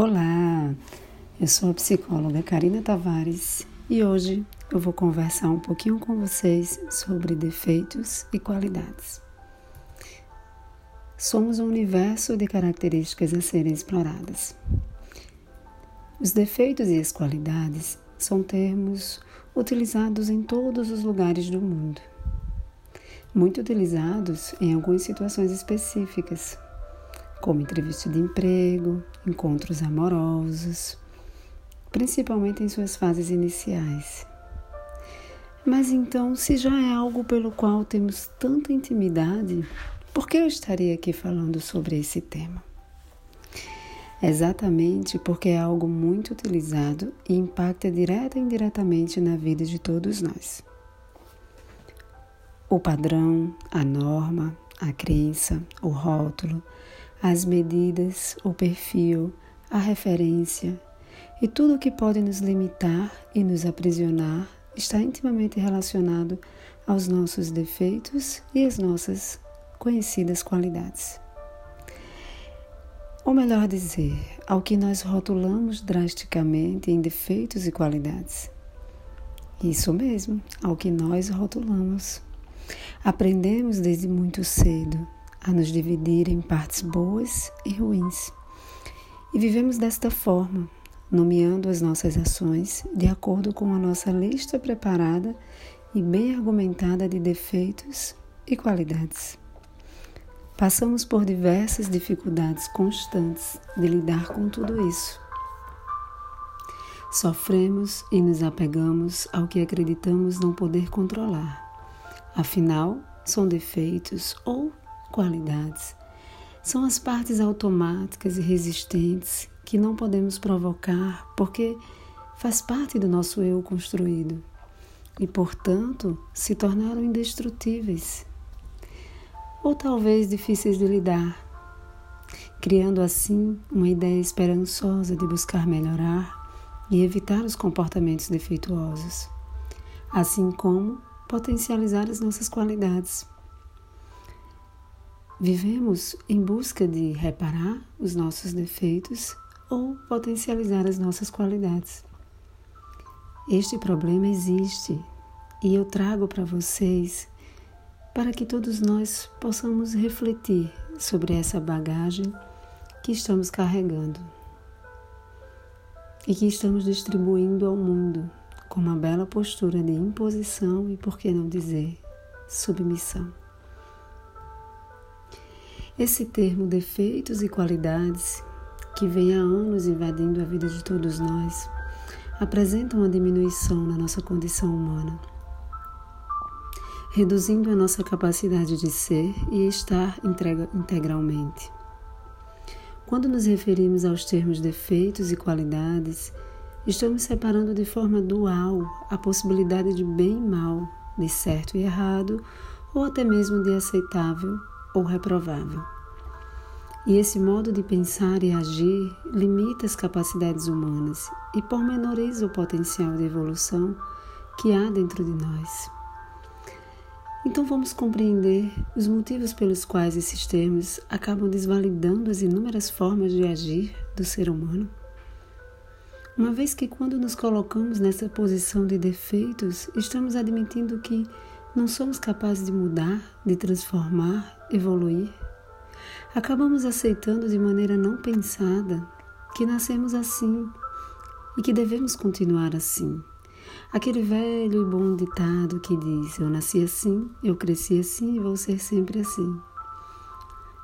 Olá, eu sou a psicóloga Karina Tavares e hoje eu vou conversar um pouquinho com vocês sobre defeitos e qualidades. Somos um universo de características a serem exploradas. Os defeitos e as qualidades são termos utilizados em todos os lugares do mundo, muito utilizados em algumas situações específicas como entrevista de emprego, encontros amorosos, principalmente em suas fases iniciais. Mas então, se já é algo pelo qual temos tanta intimidade, por que eu estaria aqui falando sobre esse tema? Exatamente porque é algo muito utilizado e impacta direta e indiretamente na vida de todos nós. O padrão, a norma, a crença, o rótulo, as medidas, o perfil, a referência e tudo o que pode nos limitar e nos aprisionar está intimamente relacionado aos nossos defeitos e às nossas conhecidas qualidades. Ou melhor dizer, ao que nós rotulamos drasticamente em defeitos e qualidades. Isso mesmo, ao que nós rotulamos. Aprendemos desde muito cedo a nos dividir em partes boas e ruins. E vivemos desta forma, nomeando as nossas ações de acordo com a nossa lista preparada e bem argumentada de defeitos e qualidades. Passamos por diversas dificuldades constantes de lidar com tudo isso. Sofremos e nos apegamos ao que acreditamos não poder controlar. Afinal, são defeitos ou qualidades. São as partes automáticas e resistentes que não podemos provocar porque faz parte do nosso eu construído e, portanto, se tornaram indestrutíveis ou talvez difíceis de lidar, criando assim uma ideia esperançosa de buscar melhorar e evitar os comportamentos defeituosos, assim como potencializar as nossas qualidades. Vivemos em busca de reparar os nossos defeitos ou potencializar as nossas qualidades. Este problema existe e eu trago para vocês para que todos nós possamos refletir sobre essa bagagem que estamos carregando e que estamos distribuindo ao mundo com uma bela postura de imposição e, por que não dizer, submissão. Esse termo defeitos e qualidades, que vem há anos invadindo a vida de todos nós, apresenta uma diminuição na nossa condição humana, reduzindo a nossa capacidade de ser e estar integralmente. Quando nos referimos aos termos defeitos e qualidades, estamos separando de forma dual a possibilidade de bem e mal, de certo e errado, ou até mesmo de aceitável ou reprovável. E esse modo de pensar e agir limita as capacidades humanas e pormenoriza o potencial de evolução que há dentro de nós. Então vamos compreender os motivos pelos quais esses termos acabam desvalidando as inúmeras formas de agir do ser humano. Uma vez que, quando nos colocamos nessa posição de defeitos, estamos admitindo que não somos capazes de mudar, de transformar, evoluir, acabamos aceitando de maneira não pensada que nascemos assim e que devemos continuar assim. Aquele velho e bom ditado que diz: Eu nasci assim, eu cresci assim e vou ser sempre assim.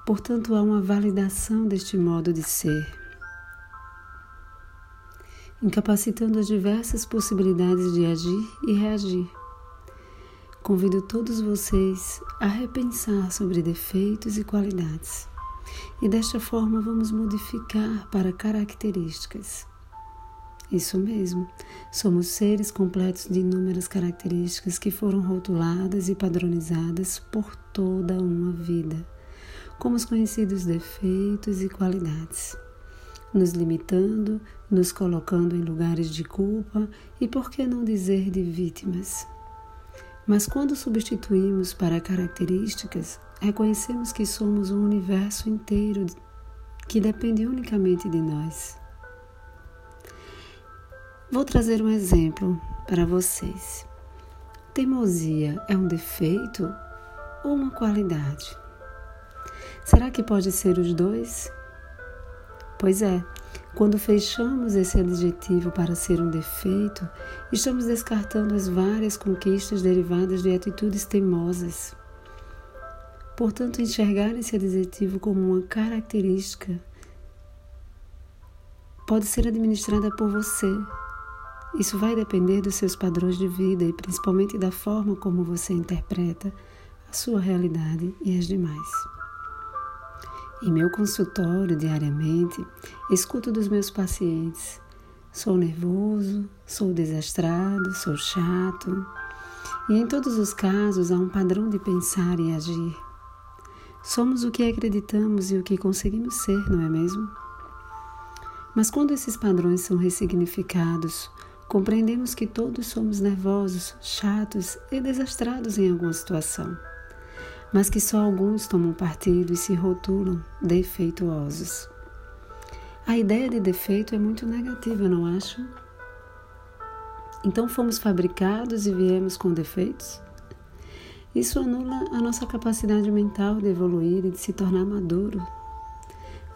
Portanto, há uma validação deste modo de ser, incapacitando as diversas possibilidades de agir e reagir. Convido todos vocês a repensar sobre defeitos e qualidades. E desta forma vamos modificar para características. Isso mesmo, somos seres completos de inúmeras características que foram rotuladas e padronizadas por toda uma vida, como os conhecidos defeitos e qualidades, nos limitando, nos colocando em lugares de culpa e, por que não dizer, de vítimas. Mas quando substituímos para características, reconhecemos que somos um universo inteiro que depende unicamente de nós. Vou trazer um exemplo para vocês. Teimosia é um defeito ou uma qualidade? Será que pode ser os dois? Pois é, quando fechamos esse adjetivo para ser um defeito, estamos descartando as várias conquistas derivadas de atitudes teimosas. Portanto, enxergar esse adjetivo como uma característica pode ser administrada por você. Isso vai depender dos seus padrões de vida e principalmente da forma como você interpreta a sua realidade e as demais. Em meu consultório, diariamente, escuto dos meus pacientes: sou nervoso, sou desastrado, sou chato. E em todos os casos há um padrão de pensar e agir. Somos o que acreditamos e o que conseguimos ser, não é mesmo? Mas quando esses padrões são ressignificados, compreendemos que todos somos nervosos, chatos e desastrados em alguma situação, mas que só alguns tomam partido e se rotulam defeituosos. A ideia de defeito é muito negativa, não acham? Então fomos fabricados e viemos com defeitos? Isso anula a nossa capacidade mental de evoluir e de se tornar maduro,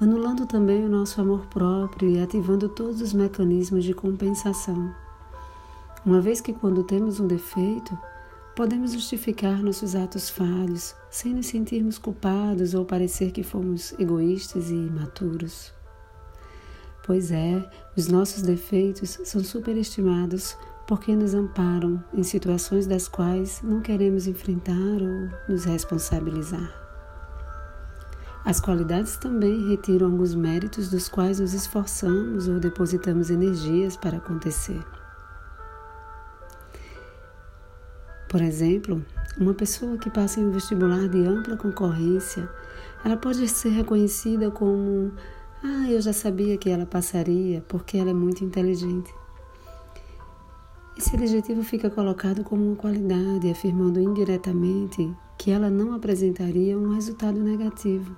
anulando também o nosso amor próprio e ativando todos os mecanismos de compensação. Uma vez que, quando temos um defeito, podemos justificar nossos atos falhos sem nos sentirmos culpados ou parecer que fomos egoístas e imaturos. Pois é, os nossos defeitos são superestimados porque nos amparam em situações das quais não queremos enfrentar ou nos responsabilizar. As qualidades também retiram alguns méritos dos quais nos esforçamos ou depositamos energias para acontecer. Por exemplo, uma pessoa que passa em um vestibular de ampla concorrência, ela pode ser reconhecida como ah, eu já sabia que ela passaria porque ela é muito inteligente. Esse adjetivo fica colocado como uma qualidade, afirmando indiretamente que ela não apresentaria um resultado negativo,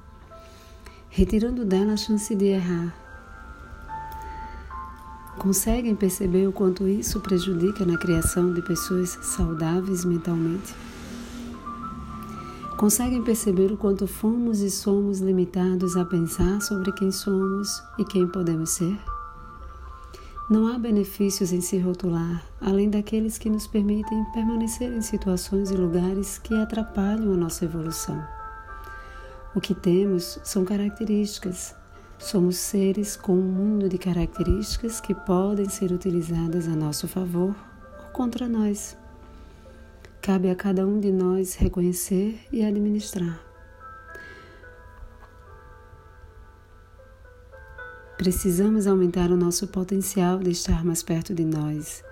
retirando dela a chance de errar. Conseguem perceber o quanto isso prejudica na criação de pessoas saudáveis mentalmente? Conseguem perceber o quanto fomos e somos limitados a pensar sobre quem somos e quem podemos ser? Não há benefícios em se rotular, além daqueles que nos permitem permanecer em situações e lugares que atrapalham a nossa evolução. O que temos são características. Somos seres com um mundo de características que podem ser utilizadas a nosso favor ou contra nós. Cabe a cada um de nós reconhecer e administrar. Precisamos aumentar o nosso potencial de estar mais perto de nós.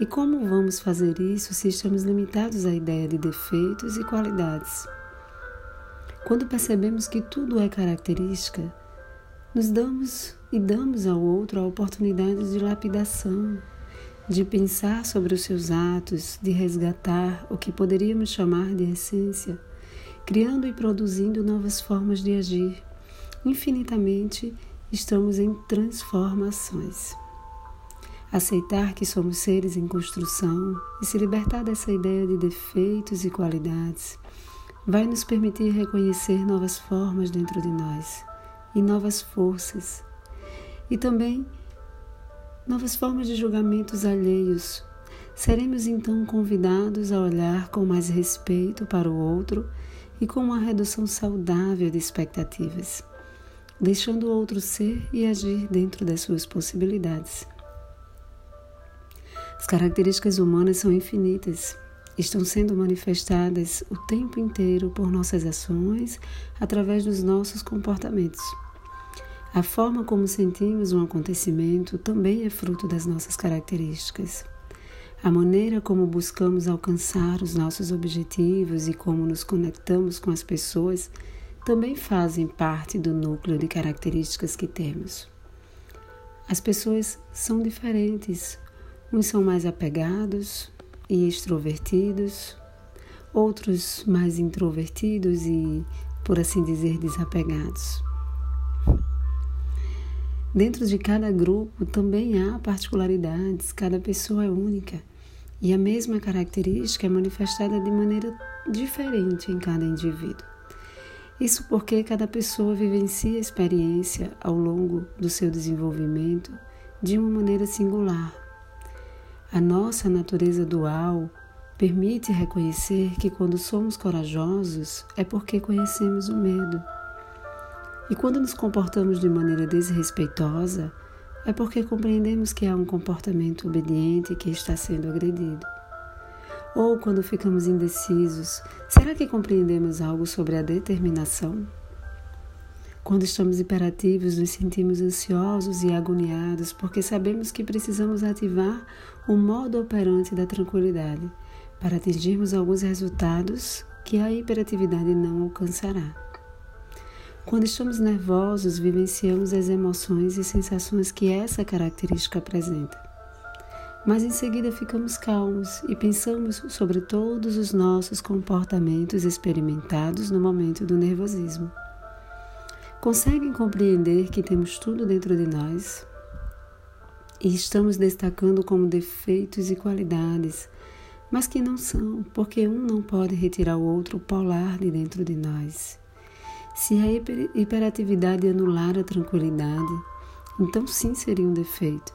E como vamos fazer isso se estamos limitados à ideia de defeitos e qualidades? Quando percebemos que tudo é característica, nos damos e damos ao outro a oportunidade de lapidação, de pensar sobre os seus atos, de resgatar o que poderíamos chamar de essência, criando e produzindo novas formas de agir, infinitamente estamos em transformações. Aceitar que somos seres em construção e se libertar dessa ideia de defeitos e qualidades vai nos permitir reconhecer novas formas dentro de nós e novas forças, e também novas formas de julgamentos alheios. Seremos então convidados a olhar com mais respeito para o outro e com uma redução saudável de expectativas deixando o outro ser e agir dentro das suas possibilidades. As características humanas são infinitas, estão sendo manifestadas o tempo inteiro por nossas ações, através dos nossos comportamentos. A forma como sentimos um acontecimento também é fruto das nossas características. A maneira como buscamos alcançar os nossos objetivos e como nos conectamos com as pessoas também fazem parte do núcleo de características que temos. As pessoas são diferentes. Uns são mais apegados e extrovertidos, outros mais introvertidos e, por assim dizer, desapegados. Dentro de cada grupo também há particularidades, cada pessoa é única e a mesma característica é manifestada de maneira diferente em cada indivíduo. Isso porque cada pessoa vivencia a experiência ao longo do seu desenvolvimento de uma maneira singular. A nossa natureza dual permite reconhecer que quando somos corajosos é porque conhecemos o medo. E quando nos comportamos de maneira desrespeitosa, é porque compreendemos que há um comportamento obediente que está sendo agredido. Ou quando ficamos indecisos, será que compreendemos algo sobre a determinação? Quando estamos imperativos, nos sentimos ansiosos e agoniados porque sabemos que precisamos ativar o modo operante da tranquilidade para atingirmos alguns resultados que a hiperatividade não alcançará. Quando estamos nervosos, vivenciamos as emoções e sensações que essa característica apresenta mas em seguida ficamos calmos e pensamos sobre todos os nossos comportamentos experimentados no momento do nervosismo. Conseguem compreender que temos tudo dentro de nós e estamos destacando como defeitos e qualidades, mas que não são, porque um não pode retirar o outro polar de dentro de nós. Se a hiperatividade anular a tranquilidade, então sim seria um defeito.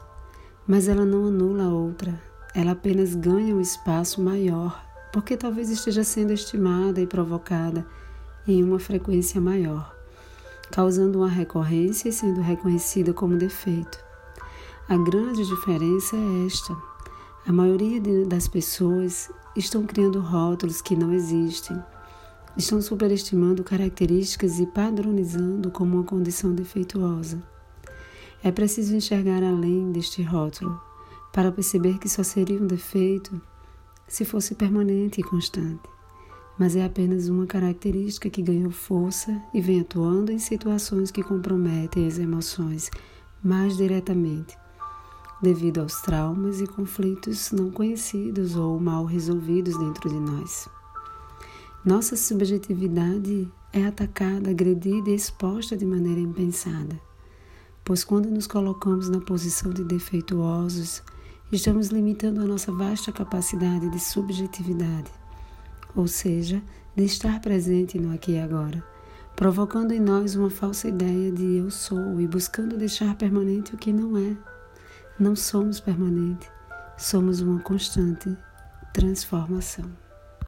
Mas ela não anula a outra, ela apenas ganha um espaço maior, porque talvez esteja sendo estimada e provocada em uma frequência maior, causando uma recorrência e sendo reconhecida como defeito. A grande diferença é esta: a maioria das pessoas estão criando rótulos que não existem, estão superestimando características e padronizando como uma condição defeituosa. É preciso enxergar além deste rótulo para perceber que só seria um defeito se fosse permanente e constante, mas é apenas uma característica que ganhou força e vem atuando em situações que comprometem as emoções mais diretamente, devido aos traumas e conflitos não conhecidos ou mal resolvidos dentro de nós. Nossa subjetividade é atacada, agredida e exposta de maneira impensada pois quando nos colocamos na posição de defeituosos, estamos limitando a nossa vasta capacidade de subjetividade, ou seja, de estar presente no aqui e agora, provocando em nós uma falsa ideia de eu sou e buscando deixar permanente o que não é. Não somos permanente, somos uma constante transformação.